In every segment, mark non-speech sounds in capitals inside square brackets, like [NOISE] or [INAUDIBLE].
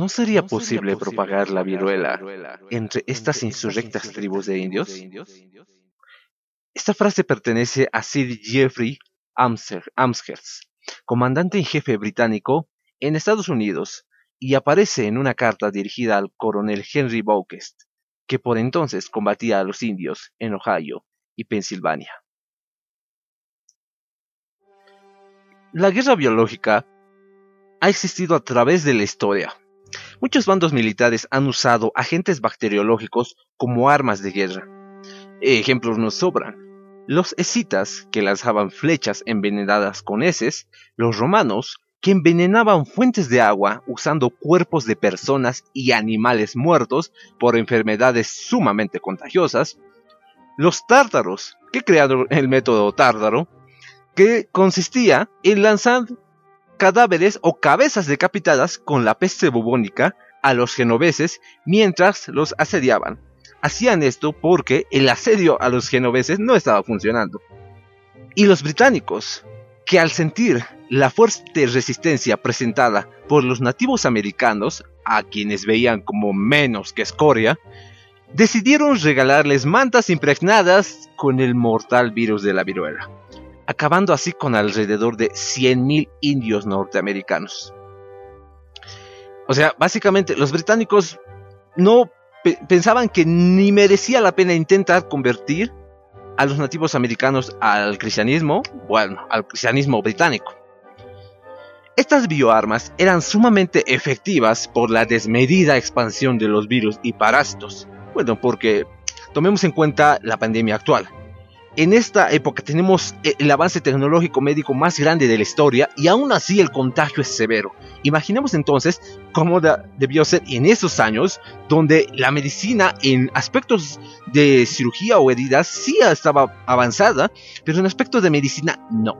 ¿No sería posible propagar la viruela entre estas insurrectas tribus de indios? Esta frase pertenece a Sir Jeffrey Amherst, comandante en jefe británico en Estados Unidos, y aparece en una carta dirigida al coronel Henry Bouquest, que por entonces combatía a los indios en Ohio y Pensilvania. La guerra biológica ha existido a través de la historia. Muchos bandos militares han usado agentes bacteriológicos como armas de guerra. Ejemplos nos sobran. Los escitas, que lanzaban flechas envenenadas con heces, los romanos, que envenenaban fuentes de agua usando cuerpos de personas y animales muertos por enfermedades sumamente contagiosas, los tártaros, que crearon el método tártaro, que consistía en lanzar cadáveres o cabezas decapitadas con la peste bubónica a los genoveses mientras los asediaban. Hacían esto porque el asedio a los genoveses no estaba funcionando. Y los británicos, que al sentir la fuerte resistencia presentada por los nativos americanos, a quienes veían como menos que escoria, decidieron regalarles mantas impregnadas con el mortal virus de la viruela acabando así con alrededor de 100.000 indios norteamericanos. O sea, básicamente los británicos no pensaban que ni merecía la pena intentar convertir a los nativos americanos al cristianismo, bueno, al cristianismo británico. Estas bioarmas eran sumamente efectivas por la desmedida expansión de los virus y parásitos. Bueno, porque tomemos en cuenta la pandemia actual en esta época tenemos eh, el avance tecnológico médico más grande de la historia y aún así el contagio es severo. Imaginemos entonces cómo debió ser en esos años donde la medicina en aspectos de cirugía o heridas sí estaba avanzada, pero en aspectos de medicina no.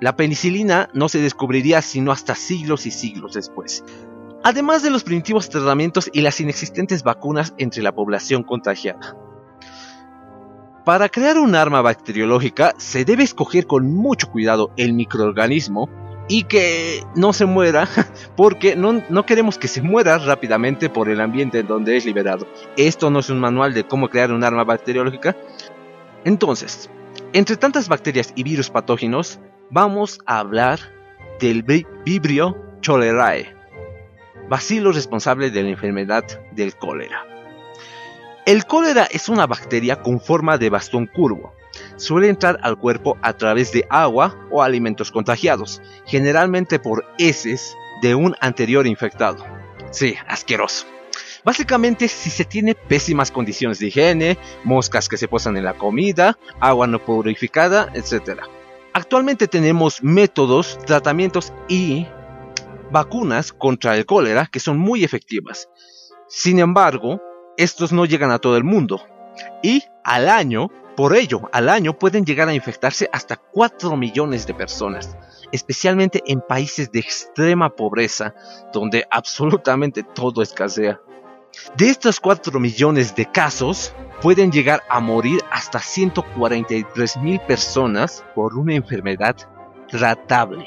La penicilina no se descubriría sino hasta siglos y siglos después. Además de los primitivos tratamientos y las inexistentes vacunas entre la población contagiada. Para crear un arma bacteriológica se debe escoger con mucho cuidado el microorganismo y que no se muera [LAUGHS] porque no, queremos que se muera rápidamente por el ambiente en donde es liberado. Esto no es un manual de cómo crear un arma bacteriológica. Entonces, entre tantas bacterias y virus patógenos, vamos a hablar del Vibrio cholerae, bacilo responsable de la enfermedad del cólera. El cólera es una bacteria con forma de bastón curvo. Suele entrar al cuerpo a través de agua o alimentos contagiados, generalmente por heces de un anterior infectado. Sí, asqueroso. Básicamente si se tiene pésimas condiciones de higiene, moscas que se posan en la comida, agua no purificada, etc. Actualmente tenemos métodos, tratamientos y vacunas contra el cólera que son muy efectivas. Sin embargo, estos no llegan a todo el mundo. Y al año, por ello, al año pueden llegar a infectarse hasta 4 millones de personas, especialmente en países de extrema pobreza, donde absolutamente todo escasea. De estos 4 millones de casos, pueden llegar a morir hasta 143 mil personas por una enfermedad tratable.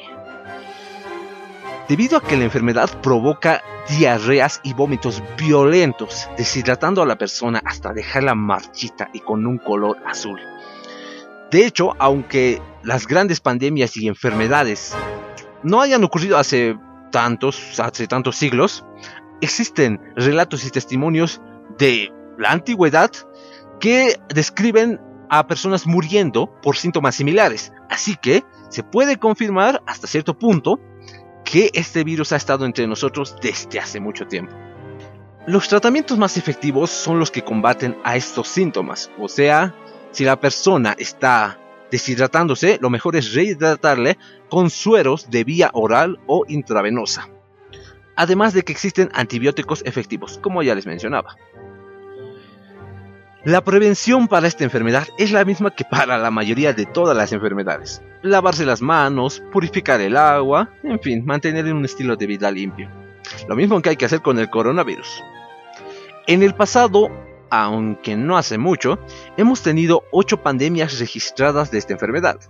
Debido a que la enfermedad provoca diarreas y vómitos violentos, deshidratando a la persona hasta dejarla marchita y con un color azul. De hecho, aunque las grandes pandemias y enfermedades no hayan ocurrido hace tantos, hace tantos siglos, existen relatos y testimonios de la antigüedad que describen a personas muriendo por síntomas similares. Así que se puede confirmar hasta cierto punto que este virus ha estado entre nosotros desde hace mucho tiempo. Los tratamientos más efectivos son los que combaten a estos síntomas, o sea, si la persona está deshidratándose, lo mejor es rehidratarle con sueros de vía oral o intravenosa. Además de que existen antibióticos efectivos, como ya les mencionaba. La prevención para esta enfermedad es la misma que para la mayoría de todas las enfermedades. Lavarse las manos, purificar el agua, en fin, mantener un estilo de vida limpio. Lo mismo que hay que hacer con el coronavirus. En el pasado, aunque no hace mucho, hemos tenido 8 pandemias registradas de esta enfermedad.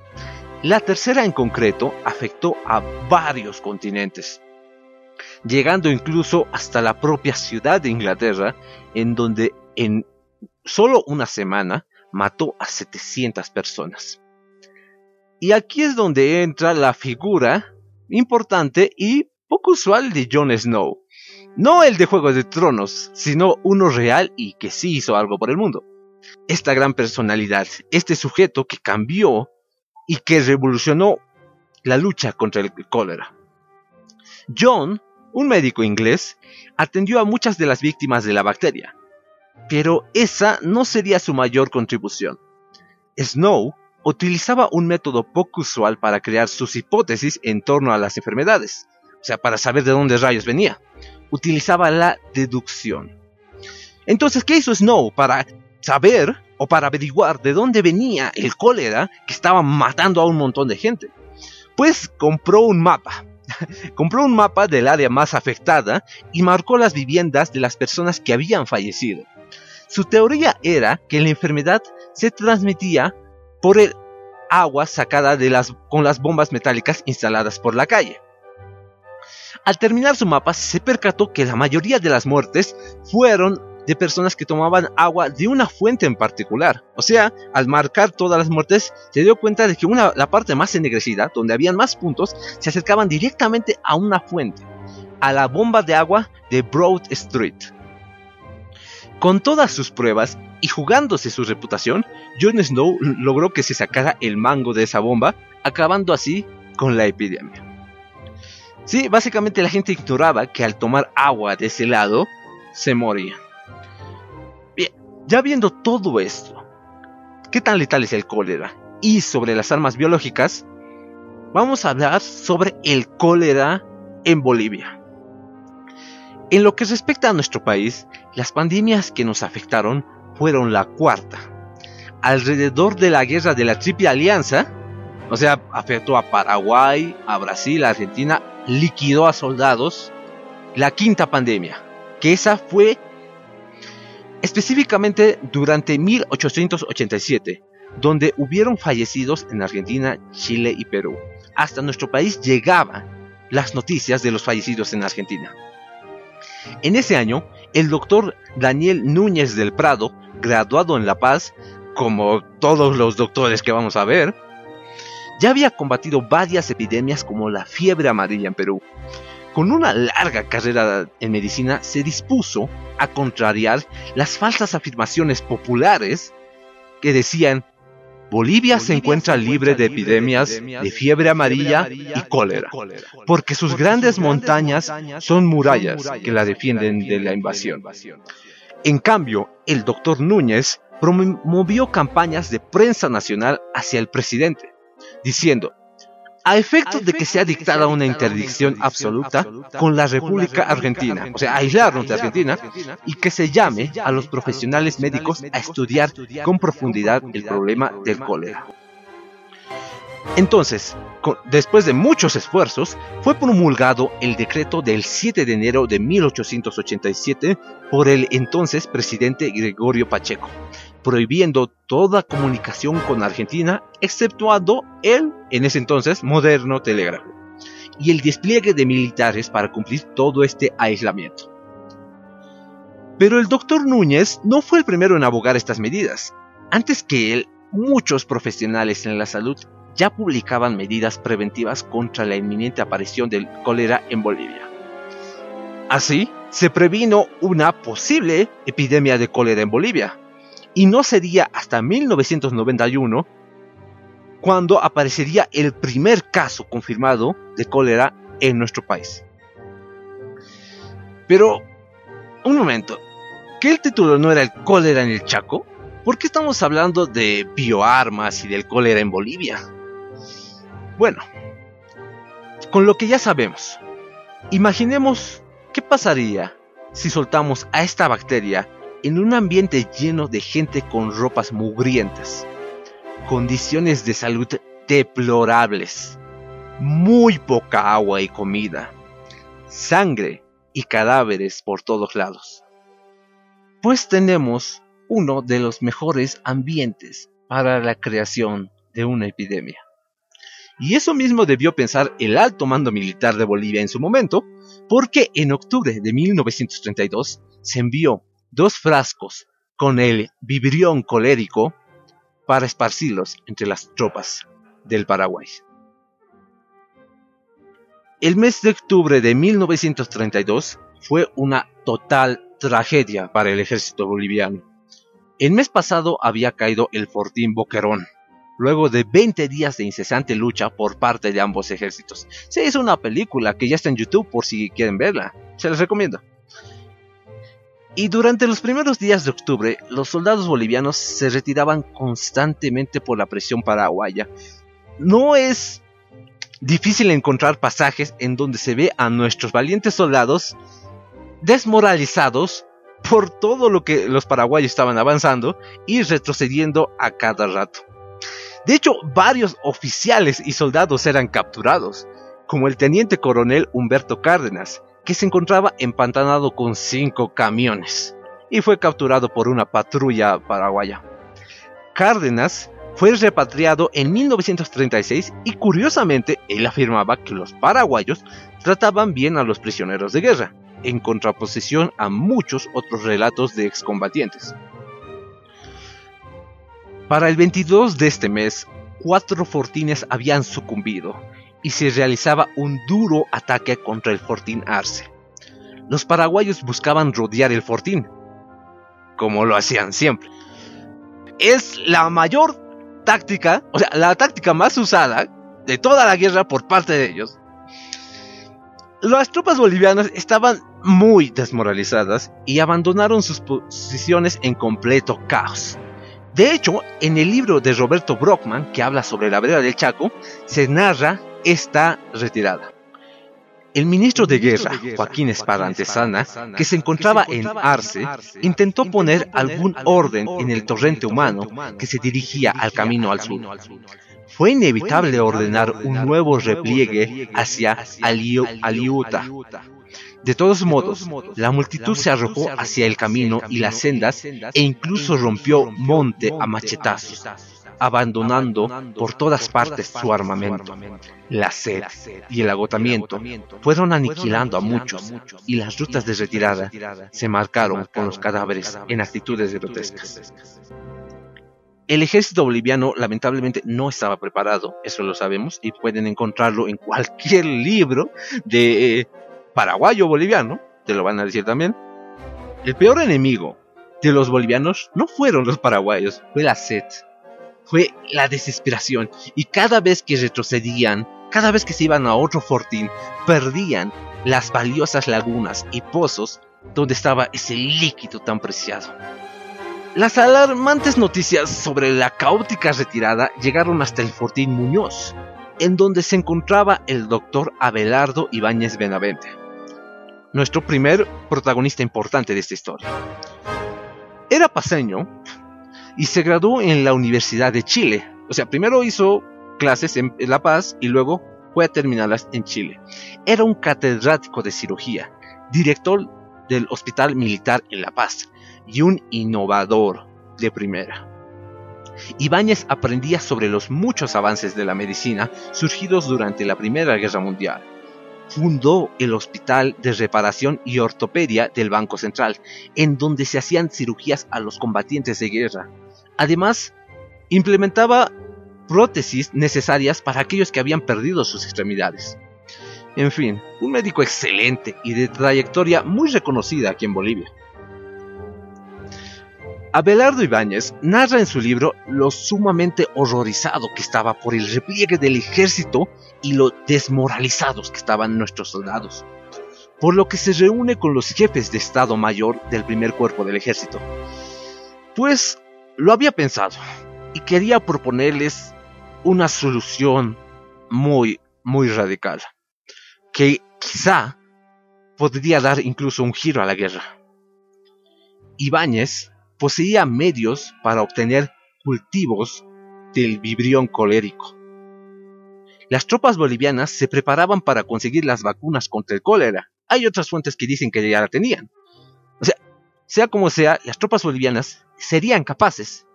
La tercera en concreto afectó a varios continentes. llegando incluso hasta la propia ciudad de Inglaterra, en donde en solo una semana mató a 700 personas. Y aquí es donde entra la figura importante y poco usual de Jon Snow. No el de Juego de Tronos, sino uno real y que sí hizo algo por el mundo. Esta gran personalidad, este sujeto que cambió y que revolucionó la lucha contra el cólera. John, un médico inglés, atendió a muchas de las víctimas de la bacteria, pero esa no sería su mayor contribución. Snow utilizaba un método poco usual para crear sus hipótesis en torno a las enfermedades, o sea, para saber de dónde rayos venía. Utilizaba la deducción. Entonces, ¿qué hizo Snow para saber o para averiguar de dónde venía el cólera que estaba matando a un montón de gente? Pues compró un mapa. [LAUGHS] compró un mapa del área más afectada y marcó las viviendas de las personas que habían fallecido. Su teoría era que la enfermedad se transmitía por el agua sacada de las, con las bombas metálicas instaladas por la calle. Al terminar su mapa se percató que la mayoría de las muertes fueron de personas que tomaban agua de una fuente en particular. O sea, al marcar todas las muertes, se dio cuenta de que una, la parte más ennegrecida, donde habían más puntos, se acercaban directamente a una fuente, a la bomba de agua de Broad Street. Con todas sus pruebas y jugándose su reputación, Jon Snow logró que se sacara el mango de esa bomba, acabando así con la epidemia. Sí, básicamente la gente ignoraba que al tomar agua de ese lado, se moría. Bien, ya viendo todo esto, ¿qué tan letal es el cólera? Y sobre las armas biológicas, vamos a hablar sobre el cólera en Bolivia. En lo que respecta a nuestro país, las pandemias que nos afectaron fueron la cuarta. Alrededor de la guerra de la Triple Alianza, o sea, afectó a Paraguay, a Brasil, a Argentina, liquidó a soldados. La quinta pandemia, que esa fue específicamente durante 1887, donde hubieron fallecidos en Argentina, Chile y Perú. Hasta nuestro país llegaban las noticias de los fallecidos en Argentina. En ese año, el doctor Daniel Núñez del Prado, graduado en La Paz, como todos los doctores que vamos a ver, ya había combatido varias epidemias como la fiebre amarilla en Perú. Con una larga carrera en medicina, se dispuso a contrariar las falsas afirmaciones populares que decían Bolivia, se encuentra libre de epidemias de fiebre amarilla y cólera, porque sus grandes montañas son murallas que la defienden de la invasión. En cambio, el doctor Núñez promovió campañas de prensa nacional hacia el presidente, diciendo, a efecto de que sea dictada una interdicción absoluta con la República Argentina, o sea, aislarnos de Argentina, y que se llame a los profesionales médicos a estudiar con profundidad el problema del cólera. Entonces, después de muchos esfuerzos, fue promulgado el decreto del 7 de enero de 1887 por el entonces presidente Gregorio Pacheco, prohibiendo toda comunicación con Argentina, exceptuando el, en ese entonces, moderno telégrafo, y el despliegue de militares para cumplir todo este aislamiento. Pero el doctor Núñez no fue el primero en abogar estas medidas. Antes que él, muchos profesionales en la salud ya publicaban medidas preventivas contra la inminente aparición del cólera en Bolivia. Así, se previno una posible epidemia de cólera en Bolivia, y no sería hasta 1991 cuando aparecería el primer caso confirmado de cólera en nuestro país. Pero, un momento, ¿qué el título no era el cólera en el Chaco? ¿Por qué estamos hablando de bioarmas y del cólera en Bolivia? Bueno, con lo que ya sabemos, imaginemos qué pasaría si soltamos a esta bacteria en un ambiente lleno de gente con ropas mugrientas, condiciones de salud deplorables, muy poca agua y comida, sangre y cadáveres por todos lados. Pues tenemos uno de los mejores ambientes para la creación de una epidemia. Y eso mismo debió pensar el alto mando militar de Bolivia en su momento, porque en octubre de 1932 se envió dos frascos con el vibrión colérico para esparcirlos entre las tropas del Paraguay. El mes de octubre de 1932 fue una total tragedia para el ejército boliviano. El mes pasado había caído el fortín Boquerón, luego de 20 días de incesante lucha por parte de ambos ejércitos. Se hizo una película que ya está en YouTube por si quieren verla, se les recomiendo. Y durante los primeros días de octubre, los soldados bolivianos se retiraban constantemente por la presión paraguaya. No es difícil encontrar pasajes en donde se ve a nuestros valientes soldados desmoralizados por todo lo que los paraguayos estaban avanzando y retrocediendo a cada rato. De hecho, varios oficiales y soldados eran capturados, como el teniente coronel Humberto Cárdenas, que se encontraba empantanado con cinco camiones y fue capturado por una patrulla paraguaya. Cárdenas fue repatriado en 1936 y curiosamente él afirmaba que los paraguayos trataban bien a los prisioneros de guerra, en contraposición a muchos otros relatos de excombatientes. Para el 22 de este mes, cuatro fortines habían sucumbido y se realizaba un duro ataque contra el fortín Arce. Los paraguayos buscaban rodear el fortín, como lo hacían siempre. Es la mayor táctica, o sea, la táctica más usada de toda la guerra por parte de ellos. Las tropas bolivianas estaban muy desmoralizadas y abandonaron sus posiciones en completo caos. De hecho, en el libro de Roberto Brockman, que habla sobre la vereda del Chaco, se narra esta retirada. El ministro de Guerra, Joaquín Espada Antesana, que se encontraba en Arce, intentó poner algún orden en el torrente humano que se dirigía al camino al sur. Fue inevitable ordenar un nuevo repliegue hacia Aliuta, de todos modos, la multitud se arrojó hacia el camino y las sendas e incluso rompió monte a machetazos, abandonando por todas partes su armamento. La sed y el agotamiento fueron aniquilando a muchos y las rutas de retirada se marcaron con los cadáveres en actitudes grotescas. El ejército boliviano lamentablemente no estaba preparado, eso lo sabemos, y pueden encontrarlo en cualquier [LAUGHS] libro de paraguayo boliviano, te lo van a decir también. El peor enemigo de los bolivianos no fueron los paraguayos, fue la sed, fue la desesperación. Y cada vez que retrocedían, cada vez que se iban a otro fortín, perdían las valiosas lagunas y pozos donde estaba ese líquido tan preciado. Las alarmantes noticias sobre la caótica retirada llegaron hasta el fortín Muñoz, en donde se encontraba el doctor Abelardo Ibáñez Benavente, nuestro primer protagonista importante de esta historia. Era paseño y se graduó en la Universidad de Chile. O sea, primero hizo clases en La Paz y luego fue a terminarlas en Chile. Era un catedrático de cirugía, director del Hospital Militar en La Paz y un innovador de primera. Ibáñez aprendía sobre los muchos avances de la medicina surgidos durante la Primera Guerra Mundial. Fundó el Hospital de Reparación y Ortopedia del Banco Central, en donde se hacían cirugías a los combatientes de guerra. Además, implementaba prótesis necesarias para aquellos que habían perdido sus extremidades. En fin, un médico excelente y de trayectoria muy reconocida aquí en Bolivia. Abelardo Ibáñez narra en su libro lo sumamente horrorizado que estaba por el repliegue del ejército y lo desmoralizados que estaban nuestros soldados, por lo que se reúne con los jefes de Estado Mayor del primer cuerpo del ejército. Pues lo había pensado y quería proponerles una solución muy, muy radical, que quizá podría dar incluso un giro a la guerra. Ibáñez poseía medios para obtener cultivos del vibrión colérico. Las tropas bolivianas se preparaban para conseguir las vacunas contra el cólera. Hay otras fuentes que dicen que ya la tenían. O sea, sea como sea, las tropas bolivianas serían capaces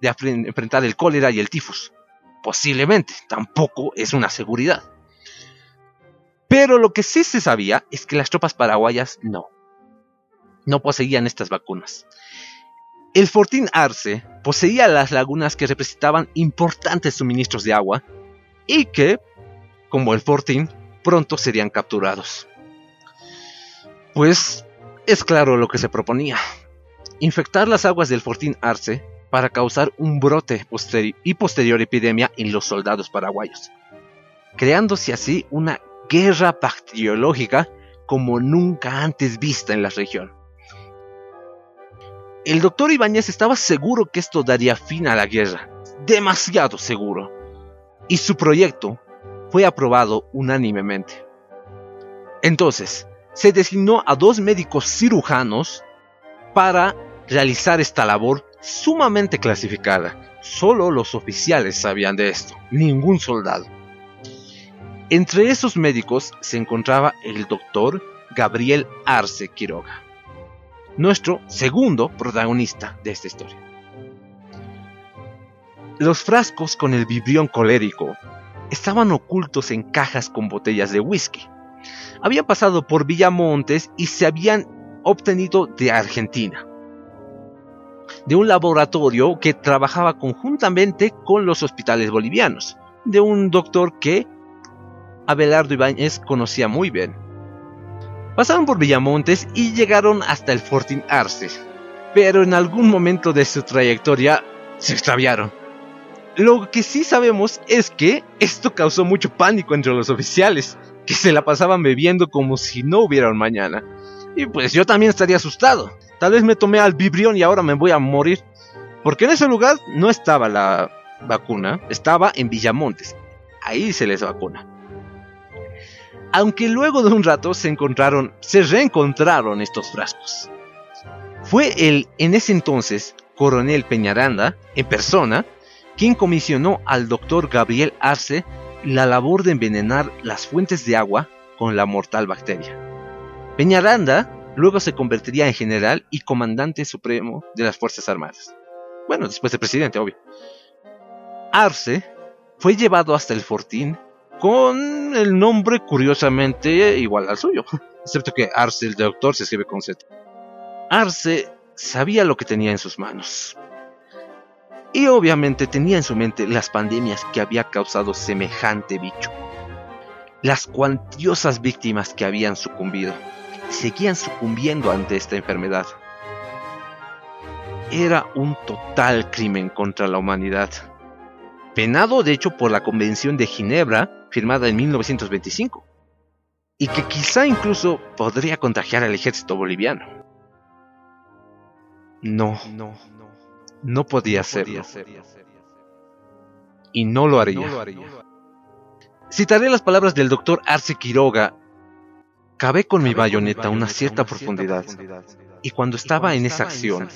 de enfrentar el cólera y el tifus. Posiblemente, tampoco es una seguridad. Pero lo que sí se sabía es que las tropas paraguayas no. No poseían estas vacunas. El Fortín Arce poseía las lagunas que representaban importantes suministros de agua y que, como el Fortín, pronto serían capturados. Pues es claro lo que se proponía. Infectar las aguas del Fortín Arce para causar un brote y posterior epidemia en los soldados paraguayos, creándose así una guerra bacteriológica como nunca antes vista en la región. El doctor Ibáñez estaba seguro que esto daría fin a la guerra, demasiado seguro, y su proyecto fue aprobado unánimemente. Entonces, se designó a dos médicos cirujanos para realizar esta labor sumamente clasificada. Solo los oficiales sabían de esto, ningún soldado. Entre esos médicos se encontraba el doctor Gabriel Arce Quiroga nuestro segundo protagonista de esta historia. Los frascos con el vibrión colérico estaban ocultos en cajas con botellas de whisky. Habían pasado por Villamontes y se habían obtenido de Argentina, de un laboratorio que trabajaba conjuntamente con los hospitales bolivianos, de un doctor que Abelardo Ibáñez conocía muy bien. Pasaron por Villamontes y llegaron hasta el Fortín Arce, pero en algún momento de su trayectoria se extraviaron. Lo que sí sabemos es que esto causó mucho pánico entre los oficiales, que se la pasaban bebiendo como si no hubiera mañana. Y pues yo también estaría asustado. Tal vez me tomé al vibrión y ahora me voy a morir. Porque en ese lugar no estaba la vacuna, estaba en Villamontes. Ahí se les vacuna aunque luego de un rato se encontraron, se reencontraron estos frascos. Fue el, en ese entonces, coronel Peñaranda, en persona, quien comisionó al doctor Gabriel Arce la labor de envenenar las fuentes de agua con la mortal bacteria. Peñaranda luego se convertiría en general y comandante supremo de las Fuerzas Armadas. Bueno, después de presidente, obvio. Arce fue llevado hasta el fortín con el nombre curiosamente igual al suyo, [LAUGHS] excepto que Arce, el doctor, se escribe con Z. Arce sabía lo que tenía en sus manos. Y obviamente tenía en su mente las pandemias que había causado semejante bicho. Las cuantiosas víctimas que habían sucumbido seguían sucumbiendo ante esta enfermedad. Era un total crimen contra la humanidad penado de hecho por la Convención de Ginebra, firmada en 1925, y que quizá incluso podría contagiar al ejército boliviano. No, no, no podía hacerlo. Y no lo haría. Citaré las palabras del doctor Arce Quiroga. Cabé con mi bayoneta una cierta profundidad, y cuando estaba en esa acción,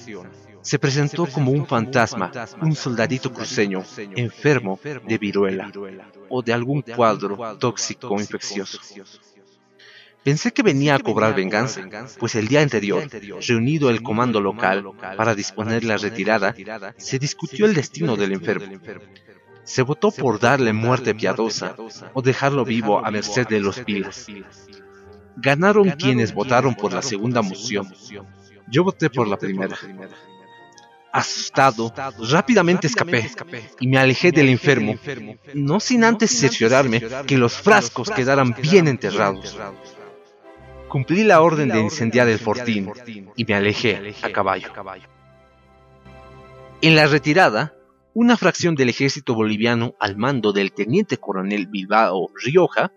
se presentó como un fantasma, un soldadito cruceño, enfermo de viruela o de algún cuadro tóxico infeccioso. Pensé que venía a cobrar venganza, pues el día anterior, reunido el comando local para disponer la retirada, se discutió el destino del enfermo. Se votó por darle muerte piadosa o dejarlo vivo a merced de los pilas. Ganaron quienes votaron por la segunda moción. Yo voté por la primera. Asustado, rápidamente escapé y me alejé del enfermo, no sin antes cerciorarme que los frascos quedaran bien enterrados. Cumplí la orden de incendiar el fortín y me alejé a caballo. En la retirada, una fracción del ejército boliviano al mando del teniente coronel Bilbao Rioja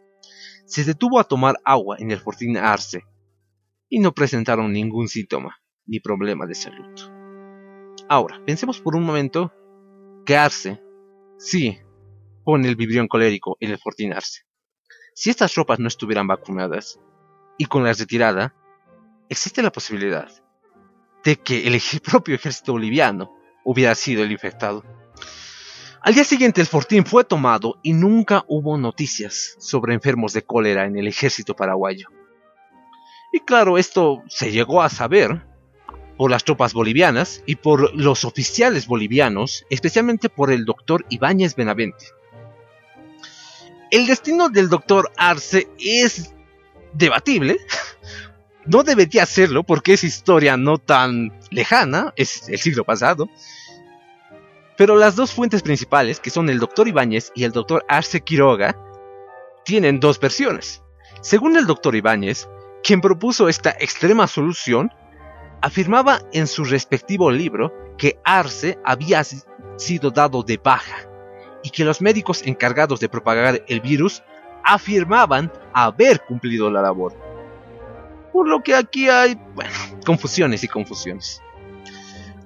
se detuvo a tomar agua en el fortín Arce y no presentaron ningún síntoma ni problema de salud. Ahora, pensemos por un momento que Arce, sí, pone el vibrión colérico en el Fortín Arce. Si estas tropas no estuvieran vacunadas y con la retirada, existe la posibilidad de que [LAUGHS] el propio ejército boliviano hubiera sido el infectado. Al día siguiente el fortín fue tomado y nunca hubo noticias sobre enfermos de cólera en el ejército paraguayo. Y claro, esto se llegó a saber por las tropas bolivianas y por los oficiales bolivianos, especialmente por el doctor Ibáñez Benavente. El destino del doctor Arce es debatible. [LAUGHS] No debería serlo porque es historia no tan lejana, es el siglo pasado. Pero las dos fuentes principales, que son el doctor Ibáñez y el doctor Arce Quiroga, tienen dos versiones. Según el doctor Ibáñez, quien propuso esta extrema solución, afirmaba en su respectivo libro que Arce había sido dado de baja y que los médicos encargados de propagar el virus afirmaban haber cumplido la labor. Por lo que aquí hay, confusiones y confusiones.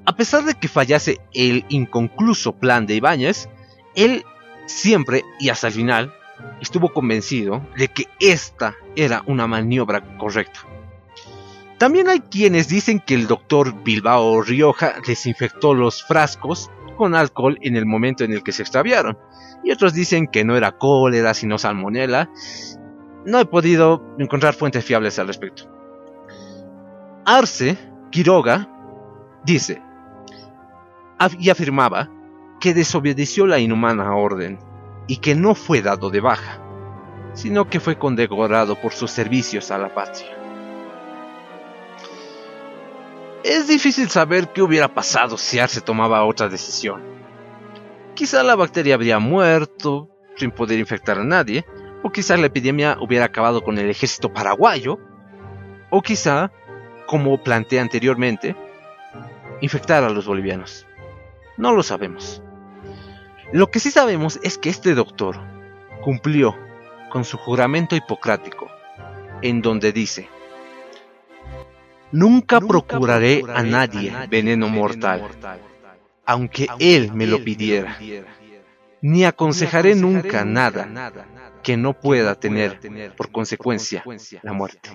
A pesar de que fallase el inconcluso plan de Ibáñez, él siempre y hasta el final estuvo convencido de que esta era una maniobra correcta. También hay quienes dicen que el doctor Bilbao Rioja desinfectó los frascos con alcohol en el momento en el que se extraviaron. Y otros dicen que no era cólera, sino salmonela. No he podido encontrar fuentes fiables al respecto. Arce Quiroga dice y afirmaba que desobedeció la inhumana orden y que no fue dado de baja, sino que fue condecorado por sus servicios a la patria. Es difícil saber qué hubiera pasado si Arce tomaba otra decisión. Quizá la bacteria habría muerto sin poder infectar a nadie, o quizá la epidemia hubiera acabado con el ejército paraguayo, o quizá, como planteé anteriormente, infectar a los bolivianos. No lo sabemos. Lo que sí sabemos es que este doctor cumplió con su juramento hipocrático, en donde dice, Nunca procuraré a nadie veneno mortal, aunque él me lo pidiera. Ni aconsejaré nunca nada que no pueda tener por consecuencia la muerte.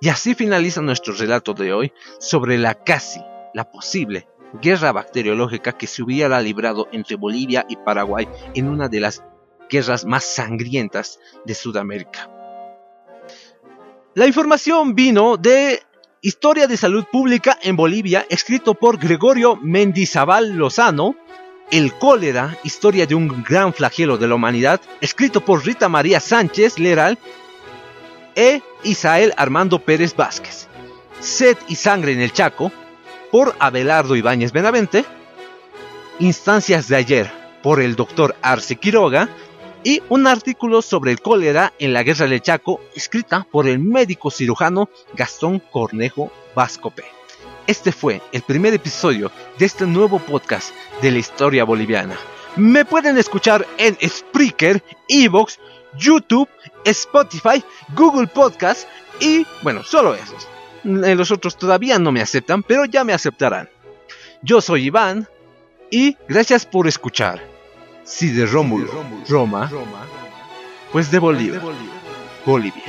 Y así finaliza nuestro relato de hoy sobre la casi, la posible guerra bacteriológica que se hubiera librado entre Bolivia y Paraguay en una de las guerras más sangrientas de Sudamérica. La información vino de Historia de Salud Pública en Bolivia, escrito por Gregorio Mendizábal Lozano. El cólera, historia de un gran flagelo de la humanidad, escrito por Rita María Sánchez Leral e Isael Armando Pérez Vázquez. Sed y sangre en el Chaco, por Abelardo Ibáñez Benavente. Instancias de ayer, por el doctor Arce Quiroga, y un artículo sobre el cólera en la guerra del Chaco, escrita por el médico cirujano Gastón Cornejo Vascope. Este fue el primer episodio de este nuevo podcast de la historia boliviana. Me pueden escuchar en Spreaker, Evox, YouTube, Spotify, Google Podcast y, bueno, solo esos. Los otros todavía no me aceptan, pero ya me aceptarán. Yo soy Iván y gracias por escuchar. Si de Rómulo, Roma, pues de Bolivia. Bolivia.